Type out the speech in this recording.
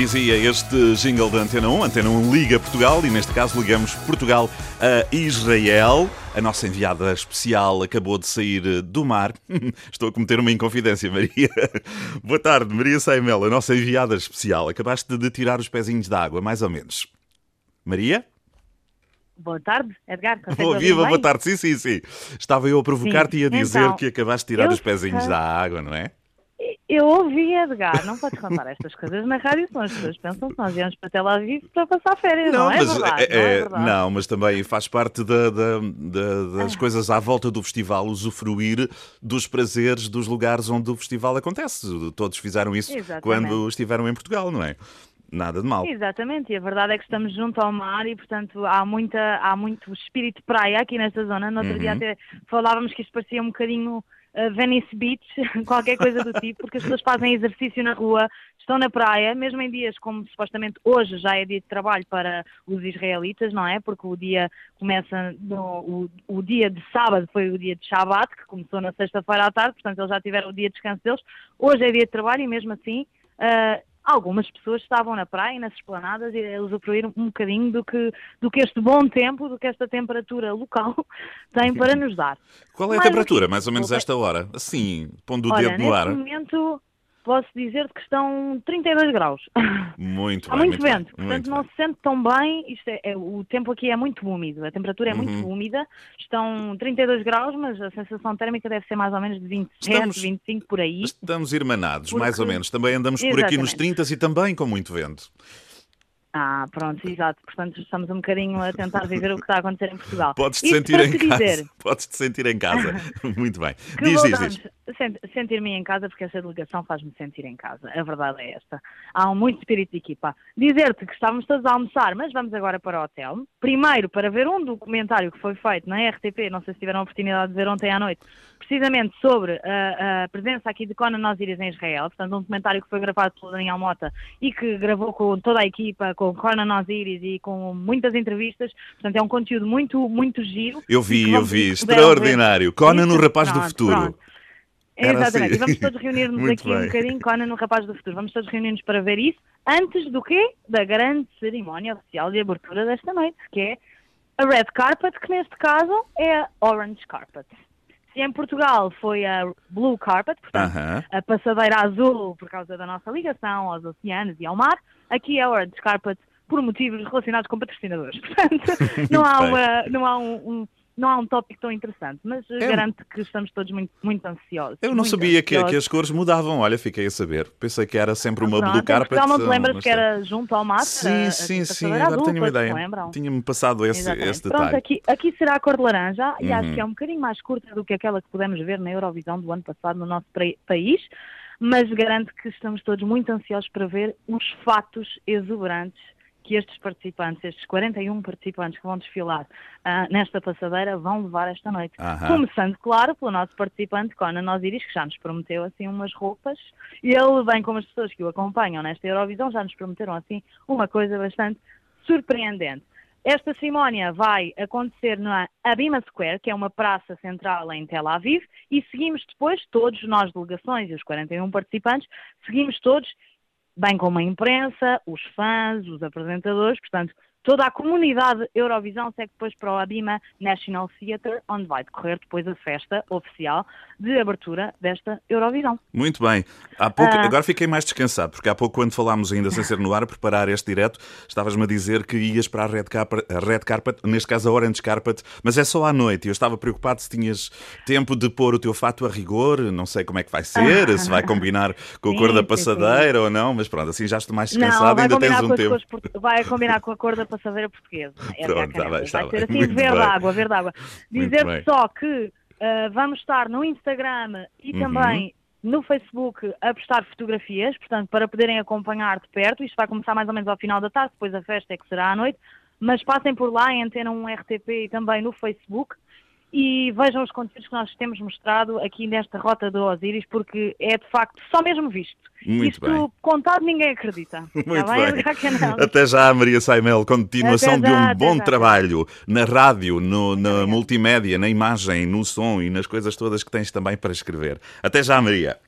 Dizia este jingle da Antena 1, Antena 1 Liga Portugal, e neste caso ligamos Portugal a Israel. A nossa enviada especial acabou de sair do mar. Estou a cometer uma inconfidência, Maria. Boa tarde, Maria Saimel, a nossa enviada especial. Acabaste de tirar os pezinhos da água, mais ou menos. Maria? Boa tarde, Edgar. Boa, viva, boa tarde. Sim, sim, sim. Estava eu a provocar-te e a dizer Então, que acabaste de tirar os pezinhos sei. da água, não é? Eu ouvi, Edgar, não podes contar estas coisas na rádio, senão as pessoas pensam que nós viemos para Tel Aviv para passar férias, não, é mas verdade? é- não, é é- verdade. não, mas também faz parte da- da- da- das Ah. coisas à volta do festival, usufruir dos prazeres dos lugares onde o festival acontece. Todos fizeram isso Exatamente. quando estiveram em Portugal, não é? Nada de mal. Exatamente, e a verdade é que estamos junto ao mar e, portanto, há, muita, há muito espírito de praia aqui nesta zona. No outro dia Uhum. até falávamos que isto parecia um bocadinho uh, Venice Beach, qualquer coisa do tipo, porque as pessoas fazem exercício na rua, estão na praia, mesmo em dias como supostamente hoje já é dia de trabalho para os israelitas, não é? Porque o dia começa, no, o, o dia de sábado foi o dia de Shabbat, que começou na sexta-feira à tarde, portanto eles já tiveram o dia de descanso deles. Hoje é dia de trabalho e mesmo assim ah, algumas pessoas estavam na praia e nas esplanadas e a usufruir um bocadinho do que, do que este bom tempo, do que esta temperatura local tem para nos dar. Qual é a Mais temperatura, mais ou menos isso, esta hora? Assim, pondo o dedo no ar. momento posso dizer que estão 32 graus. Muito Há bem, muito, bem, vento, portanto muito não bem. se sente tão bem. Isto é, é- o tempo aqui é muito úmido, a temperatura é muito Uhum. úmida. Estão 32 graus, mas a sensação térmica deve ser mais ou menos de 27, Estamos- 25 por aí. Estamos irmanados, Porque- mais ou menos. Também andamos por aqui nos Exatamente. 30 e também com muito vento. Ah, pronto, exato. Portanto, estamos um bocadinho a tentar viver o que está a acontecer em Portugal. Podes-te sentir em te casa. dizer Podes-te sentir em casa. muito bem. Diz, diz, voltamos diz. Sentir-me em casa porque essa delegação faz-me sentir em casa. A verdade é esta. Há um muito espírito de equipa. Dizer-te que estávamos todos a almoçar, mas vamos agora para o hotel. Primeiro, para ver um documentário que foi feito na RTP, não sei se tiveram a oportunidade de ver ontem à noite, precisamente sobre a, a presença aqui de Conan Osiris em Israel. Portanto, um documentário que foi gravado pelo Daniel Mota e que gravou com toda a equipa, com Conan Osiris e com muitas entrevistas. Portanto, é um conteúdo muito, muito giro. Eu vi, eu vi. Extraordinário. Conan, no Isso, rapaz do futuro. pronto. Era Exatamente, assim. e vamos todos reunir-nos aqui um bem. bocadinho, Conan no Rapaz do Futuro. Vamos todos reunir-nos para ver isso, antes do quê? Da grande cerimónia oficial de abertura desta noite, que é a Red Carpet, que neste caso é a Orange Carpet. Se em Portugal foi a Blue Carpet, portanto, Aham. a passadeira azul por causa da nossa ligação aos oceanos e ao mar, aqui é a Orange Carpet por motivos relacionados com patrocinadores. Portanto, não há, uma, não há um, um- não há um tópico tão interessante, mas É garanto que estamos todos muito, muito ansiosos. Eu não muito sabia que, que as cores mudavam. Olha, fiquei a saber. Pensei que era sempre uma Pronto, em carpet. Portugal não te lembras mas que era junto ao mar? Sim, a sim, sim. Agora azul, tenho uma ideia. Tinha-me passado esse, Exatamente. esse Pronto, detalhe. aqui, aqui será a cor de laranja e acho Uhum. que é um bocadinho mais curta do que aquela que pudemos ver na Eurovisão do ano passado no nosso país, mas garanto que estamos todos muito ansiosos para ver os fatos exuberantes que estes participantes, estes 41 participantes que vão desfilar ah, nesta passadeira, vão levar esta noite. Aham. Começando, claro, pelo nosso participante Conan Osiris, que já nos prometeu assim umas roupas, e ele, bem como as pessoas que o acompanham nesta Eurovisão, já nos prometeram assim uma coisa bastante surpreendente. Esta cerimónia vai acontecer na Abima Square, que é uma praça central em Tel Aviv, e seguimos depois, todos nós delegações e os 41 participantes, seguimos todos, bem como a imprensa, os fãs, os apresentadores, portanto, toda a comunidade Eurovisão segue depois para o Abima National Theatre, onde vai decorrer depois a festa oficial de abertura desta Eurovisão. Muito bem. Há pouco, Ah. Agora fiquei mais descansado, porque há pouco, quando falámos ainda sem ser no ar, a preparar este direto, estavas-me a dizer que ias para a Red, Carpet, a Red Carpet, neste caso a Orange Carpet, mas é só à noite. Eu estava preocupado se tinhas tempo de pôr o teu fato a rigor, não sei como é que vai ser, se vai combinar com a Sim, cor da sim, passadeira ou não, mas pronto, assim já estou mais Não, descansado e vai ainda tens um tempo. cores vai combinar com a cor da passadeira portuguesa. É Pronto, a está bem, está vai ser bem. assim, verde bem. água, verde água. Dizer só que ah, vamos estar no Instagram e Uhum. também no Facebook a postar fotografias, portanto, para poderem acompanhar de perto. Isto vai começar mais ou menos ao final da tarde, depois a festa é que será à noite. Mas passem por lá em Antena 1 RTP e também no Facebook e vejam os conteúdos que nós temos mostrado aqui nesta rota do Osiris, porque é de facto só mesmo visto. Muito Isto bem. contado ninguém acredita. Muito Está bem? Até já, Maria Saimel. Continuação Até de um já, bom já. trabalho na rádio, no- na multimédia, na imagem, no som e nas coisas todas que tens também para escrever. Até já, Maria.